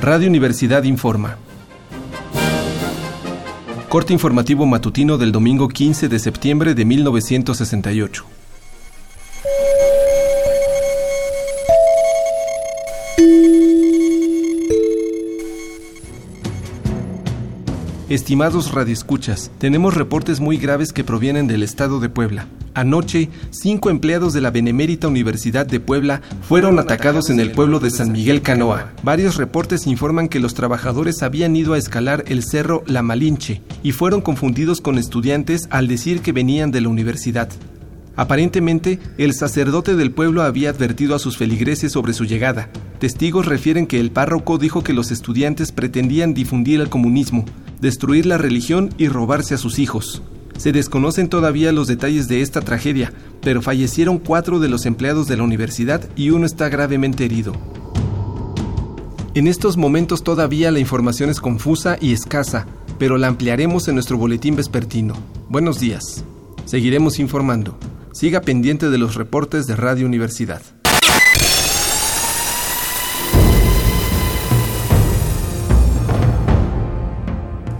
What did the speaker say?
Radio Universidad informa. Corte informativo matutino del domingo 15 de septiembre de 1968. Estimados radioescuchas, tenemos reportes muy graves que provienen del estado de Puebla. Anoche, cinco empleados de la Benemérita Universidad de Puebla fueron atacados en el pueblo de San Miguel Canoa. Varios reportes informan que los trabajadores habían ido a escalar el cerro La Malinche y fueron confundidos con estudiantes al decir que venían de la universidad. Aparentemente, el sacerdote del pueblo había advertido a sus feligreses sobre su llegada. Testigos refieren que el párroco dijo que los estudiantes pretendían difundir el comunismo, destruir la religión y robarse a sus hijos. Se desconocen todavía los detalles de esta tragedia, pero fallecieron cuatro de los empleados de la universidad y uno está gravemente herido. En estos momentos todavía la información es confusa y escasa, pero la ampliaremos en nuestro boletín vespertino. Buenos días. Seguiremos informando. Siga pendiente de los reportes de Radio Universidad.